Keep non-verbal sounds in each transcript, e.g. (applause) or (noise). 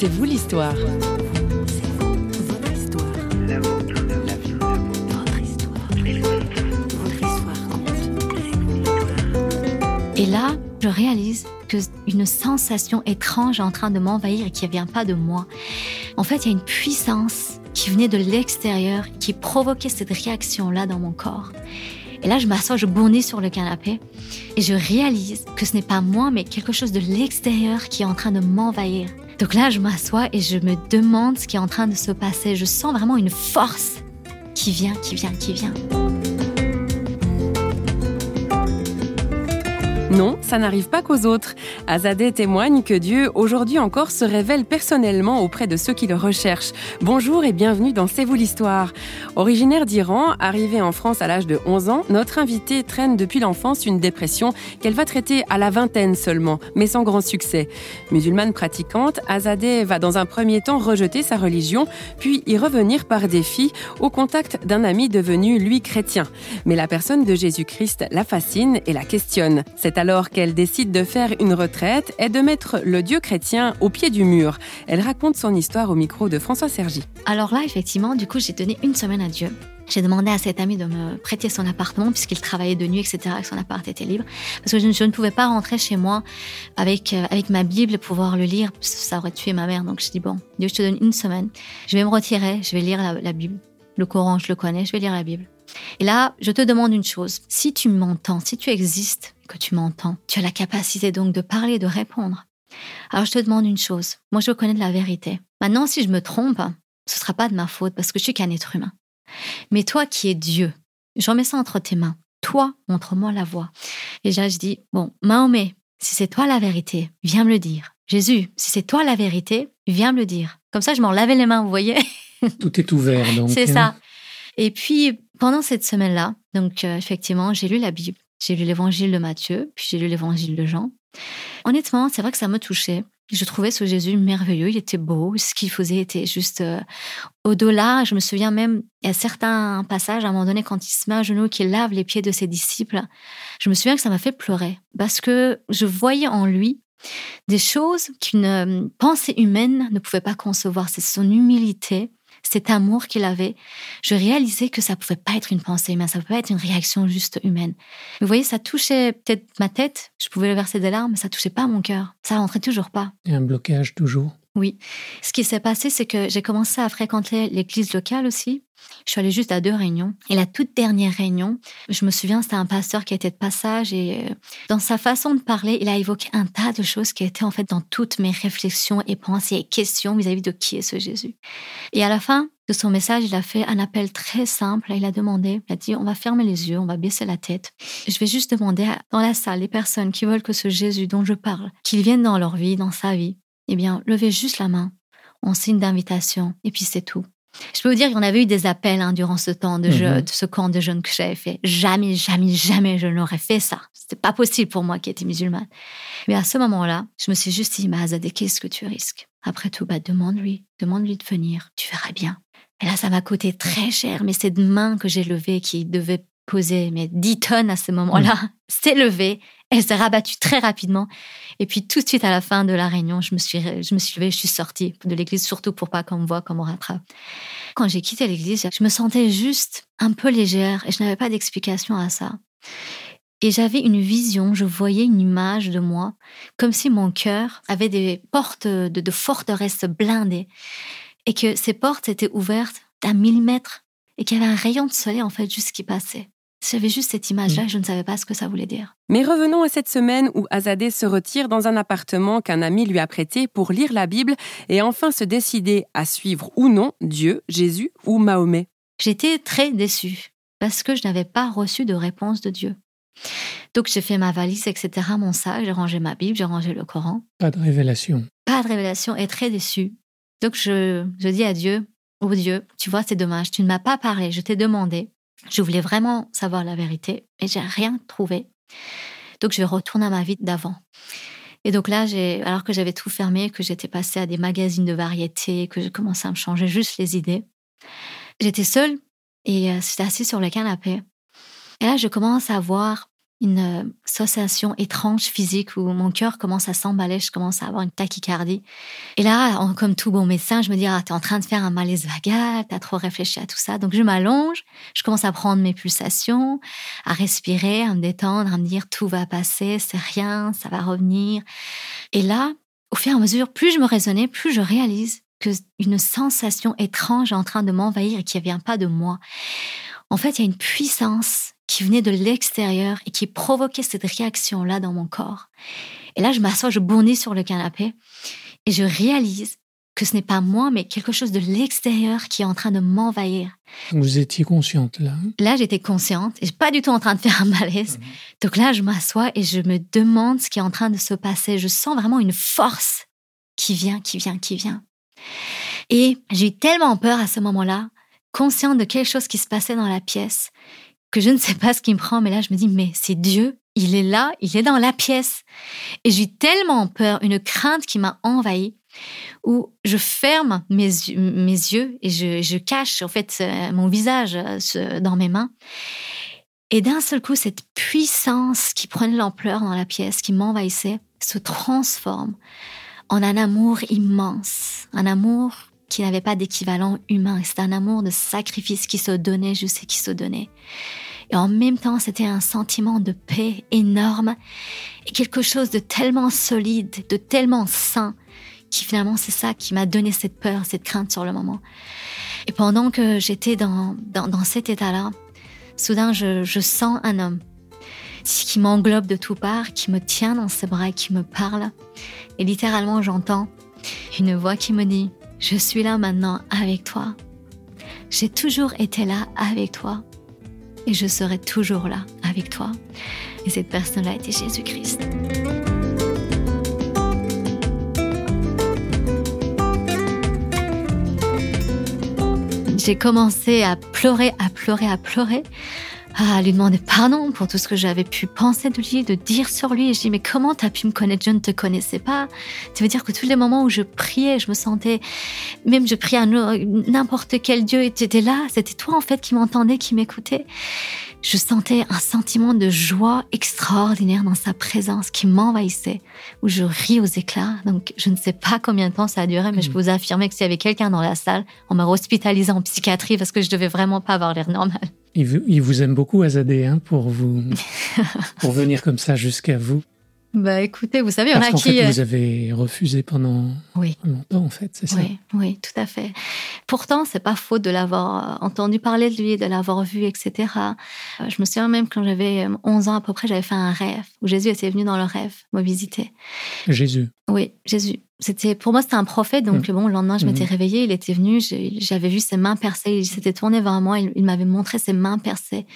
C'est vous l'histoire. Et là, je réalise que une sensation étrange est en train de m'envahir et qui ne vient pas de moi. En fait, il y a une puissance qui venait de l'extérieur qui provoquait cette réaction-là dans mon corps. Et là, je m'assois, je bondis sur le canapé et je réalise que ce n'est pas moi, mais quelque chose de l'extérieur qui est en train de m'envahir. Donc là, je m'assois et je me demande ce qui est en train de se passer. Je sens vraiment une force qui vient, qui vient, qui vient. Non, ça n'arrive pas qu'aux autres. Azadeh témoigne que Dieu, aujourd'hui encore, se révèle personnellement auprès de ceux qui le recherchent. Bonjour et bienvenue dans C'est vous l'histoire. Originaire d'Iran, arrivée en France à l'âge de 11 ans, notre invitée traîne depuis l'enfance une dépression qu'elle va traiter à la vingtaine seulement, mais sans grand succès. Musulmane pratiquante, Azadeh va dans un premier temps rejeter sa religion, puis y revenir par défi au contact d'un ami devenu lui chrétien. Mais la personne de Jésus-Christ la fascine et la questionne alors qu'elle décide de faire une retraite et de mettre le Dieu chrétien au pied du mur. Elle raconte son histoire au micro de François Sergi. Alors là, effectivement, du coup, j'ai donné une semaine à Dieu. J'ai demandé à cet ami de me prêter son appartement puisqu'il travaillait de nuit, etc., que son appart était libre. Parce que je, ne pouvais pas rentrer chez moi avec, euh, avec ma Bible pouvoir le lire. Ça aurait tué ma mère. Donc je dis, bon, Dieu, je te donne une semaine. Je vais me retirer, je vais lire la Bible. Le Coran, je le connais, je vais lire la Bible. Et là, je te demande une chose. Si tu m'entends, si tu existes, que tu m'entends, tu as la capacité donc de parler, de répondre. Alors je te demande une chose. Moi, je connais de la vérité. Maintenant, si je me trompe, ce sera pas de ma faute parce que je suis qu'un être humain. Mais toi qui es Dieu, je remets ça entre tes mains. Toi, montre-moi la voie. Et là, je dis, bon, Mahomet, si c'est toi la vérité, viens me le dire. Jésus, si c'est toi la vérité, viens me le dire. Comme ça, je m'en lavais les mains, vous voyez Tout est ouvert, donc. (laughs) C'est ça. Et puis, pendant cette semaine-là, donc euh, effectivement, j'ai lu la Bible, j'ai lu l'évangile de Matthieu, puis j'ai lu l'évangile de Jean. Honnêtement, c'est vrai que ça me touchait. Je trouvais ce Jésus merveilleux, il était beau, ce qu'il faisait était juste euh, au-delà. Je me souviens même, il y a certains passages, à un moment donné, quand il se met à genoux, qu'il lave les pieds de ses disciples, je me souviens que ça m'a fait pleurer, parce que je voyais en lui des choses qu'une euh, pensée humaine ne pouvait pas concevoir. C'est son humilité, cet amour qu'il avait, je réalisais que ça pouvait pas être une pensée humaine, ça pouvait pas être une réaction juste humaine. Vous voyez, ça touchait peut-être ma tête, je pouvais verser des larmes, mais ça touchait pas mon cœur. Ça rentrait toujours pas. Et un blocage toujours. Oui. Ce qui s'est passé, c'est que j'ai commencé à fréquenter l'église locale aussi. Je suis allée juste à deux réunions. Et la toute dernière réunion, je me souviens, c'était un pasteur qui était de passage et euh, dans sa façon de parler, il a évoqué un tas de choses qui étaient en fait dans toutes mes réflexions et pensées et questions vis-à-vis de qui est ce Jésus. Et à la fin de son message, il a fait un appel très simple. Il a demandé, il a dit, on va fermer les yeux, on va baisser la tête. Je vais juste demander dans la salle les personnes qui veulent que ce Jésus dont je parle, qu'il vienne dans leur vie, dans sa vie, eh bien, levez juste la main en signe d'invitation et puis c'est tout. Je peux vous dire qu'il y en avait eu des appels hein, durant ce temps de, mhm. de ce camp de jeunes que j'avais fait. Jamais, jamais, jamais je n'aurais fait ça. C'était pas possible pour moi qui étais musulmane. Mais à ce moment-là, je me suis juste dit, mais Azadeh, qu'est-ce que tu risques? Après tout, bah, demande-lui, demande-lui de venir. Tu verras bien. Et là, ça m'a coûté très cher, mais cette main que j'ai levée qui devait poser mais 10 tonnes à ce moment-là, mm. (laughs) s'est levée. Elle s'est rabattue très rapidement. Et puis tout de suite à la fin de la réunion, je me suis, je me suis levée, je suis sortie de l'église, surtout pour pas qu'on me voit, qu'on me rattrape. Quand j'ai quitté l'église, je me sentais juste un peu légère et je n'avais pas d'explication à ça. Et j'avais une vision, je voyais une image de moi, comme si mon cœur avait des portes de, de forteresses blindées et que ces portes étaient ouvertes d'un millimètre et qu'il y avait un rayon de soleil en fait juste qui passait. J'avais juste cette image-là et je ne savais pas ce que ça voulait dire. Mais revenons à cette semaine où Azadeh se retire dans un appartement qu'un ami lui a prêté pour lire la Bible et enfin se décider à suivre ou non Dieu, Jésus ou Mahomet. J'étais très déçue parce que je n'avais pas reçu de réponse de Dieu. Donc j'ai fait ma valise, etc., mon sac, j'ai rangé ma Bible, j'ai rangé le Coran. Pas de révélation. Pas de révélation et très déçue. Donc je, je dis à Dieu, oh Dieu, tu vois, c'est dommage, tu ne m'as pas parlé, je t'ai demandé, je voulais vraiment savoir la vérité, mais j'ai rien trouvé. Donc je retourne à ma vie d'avant. Et donc là, alors que j'avais tout fermé, que j'étais passée à des magazines de variété, que je commençais à me changer juste les idées, j'étais seule et euh, j'étais assise sur le canapé. Et là, je commence à voir une euh, sensation étrange physique où mon cœur commence à s'emballer, je commence à avoir une tachycardie. Et là, comme tout bon médecin, je me dis, ah, t'es en train de faire un malaise vagal, t'as trop réfléchi à tout ça. Donc je m'allonge, je commence à prendre mes pulsations, à respirer, à me détendre, à me dire, tout va passer, c'est rien, ça va revenir. Et là, au fur et à mesure, plus je me raisonnais, plus je réalise que une sensation étrange est en train de m'envahir et qui ne vient pas de moi. En fait, il y a une puissance qui venait de l'extérieur et qui provoquait cette réaction-là dans mon corps. Et là, je m'assois, je bondis sur le canapé et je réalise que ce n'est pas moi, mais quelque chose de l'extérieur qui est en train de m'envahir. Vous étiez consciente là? Là, j'étais consciente et pas du tout en train de faire un malaise. Mhm. Donc là, je m'assois et je me demande ce qui est en train de se passer. Je sens vraiment une force qui vient, qui vient, qui vient. Et j'ai eu tellement peur à ce moment-là, consciente de quelque chose qui se passait dans la pièce, que je ne sais pas ce qui me prend, mais là, je me dis, mais c'est Dieu, il est là, il est dans la pièce. Et j'ai tellement peur, une crainte qui m'a envahie, où je ferme mes, mes yeux et je, cache en fait euh, mon visage euh, dans mes mains. Et d'un seul coup, cette puissance qui prenait l'ampleur dans la pièce, qui m'envahissait, se transforme en un amour immense, un amour qui n'avait pas d'équivalent humain. C'était un amour de sacrifice qui se donnait, je sais qui se donnait. Et en même temps, c'était un sentiment de paix énorme et quelque chose de tellement solide, de tellement sain, qui finalement, c'est ça qui m'a donné cette peur, cette crainte sur le moment. Et pendant que j'étais dans, dans, cet état-là, soudain, je, je sens un homme qui m'englobe de tout part, qui me tient dans ses bras qui me parle. Et littéralement, j'entends une voix qui me dit, je suis là maintenant avec toi. J'ai toujours été là avec toi. Et je serai toujours là avec toi. Et cette personne-là était Jésus-Christ. J'ai commencé à pleurer, à pleurer, à pleurer à lui demander pardon pour tout ce que j'avais pu penser de lui, de dire sur lui. Et je dis, mais comment t'as pu me connaître? Je ne te connaissais pas. Tu veux dire que tous les moments où je priais, je me sentais, même je priais à n'importe quel Dieu, et tu étais là. C'était toi, en fait, qui m'entendais, qui m'écoutais je sentais un sentiment de joie extraordinaire dans sa présence qui m'envahissait, où je ris aux éclats. Donc, je ne sais pas combien de temps ça a duré, mais je mm. peux vous affirmer que s'il y avait quelqu'un dans la salle, on m'a hospitalisé en psychiatrie parce que je devais vraiment pas avoir l'air normal. Il vous, aime beaucoup, Azadé, hein, pour vous, (laughs) pour venir comme ça jusqu'à vous. Bah écoutez, vous savez, on a qui. Fait, vous avez refusé pendant oui. longtemps, en fait, c'est ça Oui, oui, tout à fait. Pourtant, c'est pas faute de l'avoir euh, entendu parler de lui, de l'avoir vu, etc. Euh, je me souviens même quand j'avais 11 euh, ans à peu près, j'avais fait un rêve où Jésus était venu dans le rêve me visiter. Jésus. Oui, Jésus. C'était pour moi c'était un prophète donc bon le lendemain je m'étais mm. réveillée il était venu j'avais vu ses mains percées il s'était tourné vers moi il, m'avait montré ses mains percées.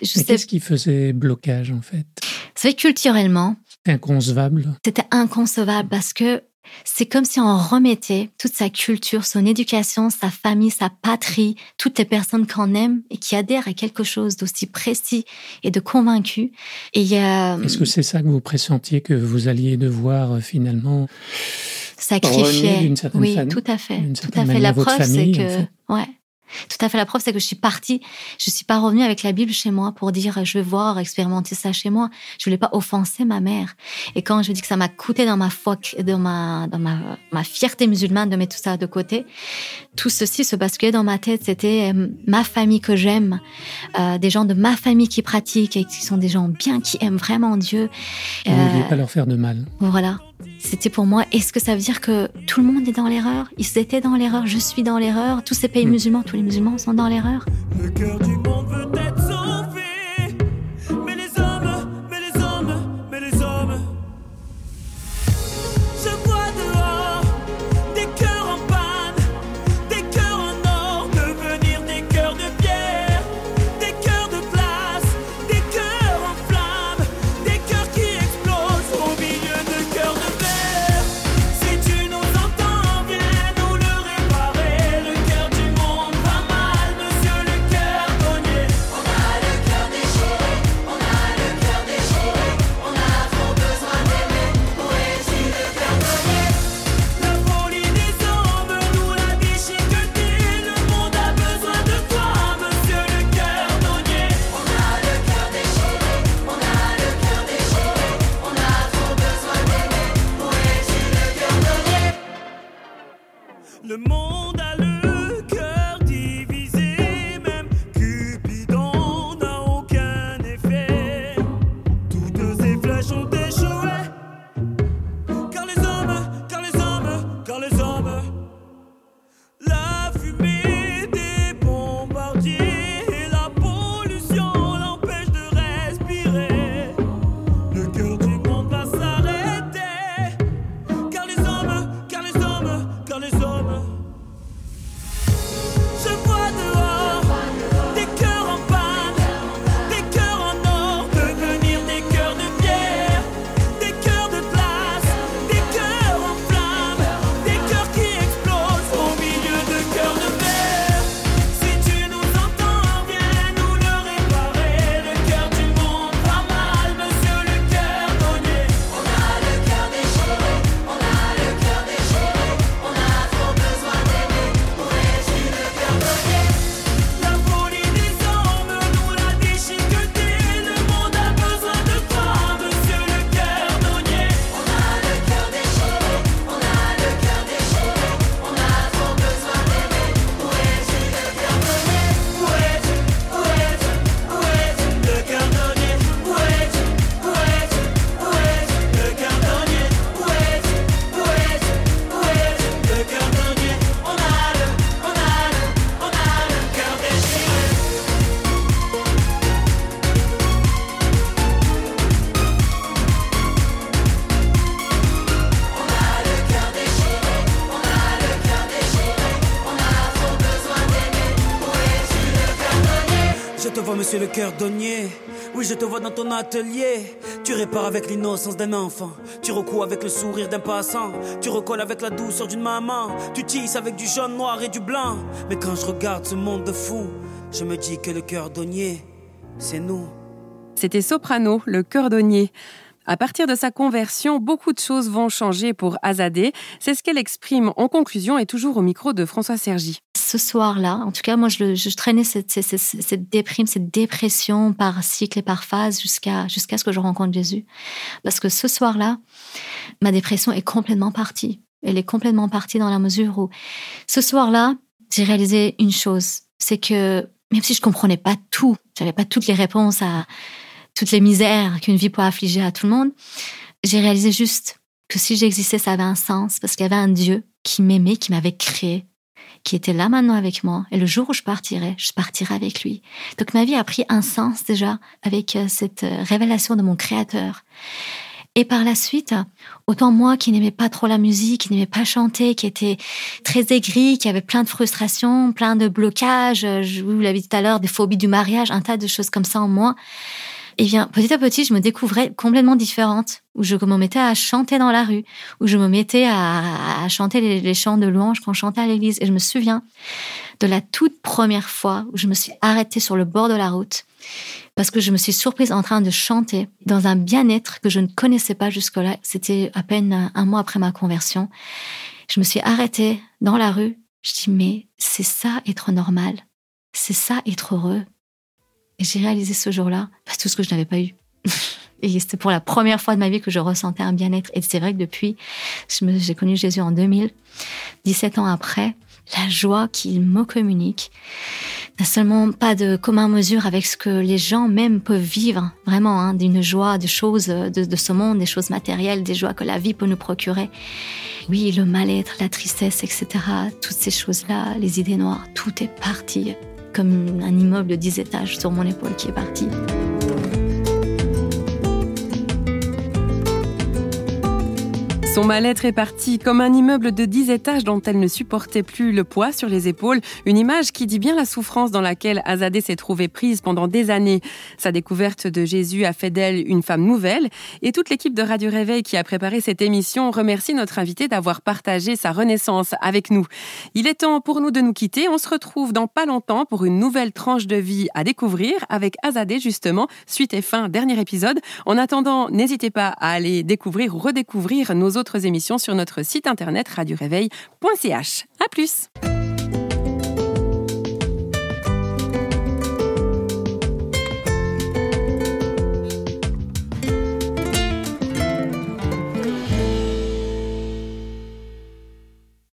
Qu'est-ce qui faisait blocage en fait? C'est culturellement inconcevable. C'était inconcevable parce que c'est comme si on remettait toute sa culture, son éducation, sa famille, sa patrie, toutes les personnes qu'on aime et qui adhèrent à quelque chose d'aussi précis et de convaincu. Et Est-ce que c'est ça que vous pressentiez que vous alliez devoir euh, finalement sacrifier Oui, tout à fait. Tout à fait. La preuve, c'est que, ouais. Tout à fait. La preuve, c'est que je suis partie. Je suis pas revenue avec la Bible chez moi pour dire je vais voir, expérimenter ça chez moi. Je voulais pas offenser ma mère. Et quand je dis que ça m'a coûté dans ma foi, dans ma, dans ma, ma fierté musulmane de mettre tout ça de côté, tout ceci se basculait dans ma tête. C'était euh, ma famille que j'aime, euh, des gens de ma famille qui pratiquent et qui sont des gens bien, qui aiment vraiment Dieu. Vous ne vouliez euh, pas leur faire de mal. Voilà. C'était pour moi, est-ce que ça veut dire que tout le monde est dans l'erreur? Ils étaient dans l'erreur, je suis dans l'erreur, tous ces pays hmm. musulmans, tous les musulmans sont dans l'erreur Le cœur du monde te vois, monsieur le cœur donnier. Oui, je te vois dans ton atelier. Tu répares avec l'innocence d'un enfant. Tu recoues avec le sourire d'un passant. Tu recolles avec la douceur d'une maman. Tu tisses avec du jaune, noir et du blanc. Mais quand je regarde ce monde de fou, je me dis que le cœur donnier, c'est nous. C'était Soprano, le cordonnier. À partir de sa conversion, beaucoup de choses vont changer pour Azadeh. C'est ce qu'elle exprime en conclusion et toujours au micro de François Sergi. Ce soir-là, en tout cas, moi, je, traînais cette, cette, cette, cette déprime, cette dépression par cycle et par phase jusqu'à jusqu'à ce que je rencontre Jésus. Parce que ce soir-là, ma dépression est complètement partie. Elle est complètement partie dans la mesure où, ce soir-là, j'ai réalisé une chose, c'est que même si je comprenais pas tout, j'avais pas toutes les réponses à toutes les misères qu'une vie peut affliger à tout le monde, j'ai réalisé juste que si j'existais, ça avait un sens parce qu'il y avait un Dieu qui m'aimait, qui m'avait créé, qui était là maintenant avec moi. Et le jour où je partirais, je partirais avec lui. Donc ma vie a pris un sens déjà avec euh, cette euh, révélation de mon Créateur. Et par la suite, autant moi qui n'aimais pas trop la musique, qui n'aimais pas chanter, qui était très aigri, qui avait plein de frustrations, plein de blocages, euh, je vous l'avez dit tout à l'heure, des phobies du mariage, un tas de choses comme ça en moi. Et bien, petit à petit, je me découvrais complètement différente, où je me mettais à chanter dans la rue, où je me mettais à, à chanter les, les chants de louange qu'on chantait à l'église. Et je me souviens de la toute première fois où je me suis arrêtée sur le bord de la route, parce que je me suis surprise en train de chanter dans un bien-être que je ne connaissais pas jusque-là. C'était à peine un mois après ma conversion. Je me suis arrêtée dans la rue. Je dis, mais c'est ça être normal. C'est ça être heureux. Et j'ai réalisé ce jour-là bah, tout ce que je n'avais pas eu. (laughs) Et c'était pour la première fois de ma vie que je ressentais un bien-être. Et c'est vrai que depuis, j'ai connu Jésus en 2000, 17 ans après, la joie qu'il me communique n'a seulement pas de commun mesure avec ce que les gens même peuvent vivre, vraiment, hein, d'une joie, de choses de ce monde, des choses matérielles, des joies que la vie peut nous procurer. Oui, le mal-être, la tristesse, etc., toutes ces choses-là, les idées noires, tout est parti comme un immeuble de 10 étages sur mon épaule qui est parti. Son mal-être est parti comme un immeuble de 10 étages dont elle ne supportait plus le poids sur les épaules. Une image qui dit bien la souffrance dans laquelle Azadeh s'est trouvée prise pendant des années. Sa découverte de Jésus a fait d'elle une femme nouvelle. Et toute l'équipe de Radio Réveil qui a préparé cette émission remercie notre invité d'avoir partagé sa renaissance avec nous. Il est temps pour nous de nous quitter. On se retrouve dans pas longtemps pour une nouvelle tranche de vie à découvrir avec Azadeh justement, suite et fin, dernier épisode. En attendant, n'hésitez pas à aller découvrir ou redécouvrir nos autres émissions sur notre site internet radioréveil.ch. À plus!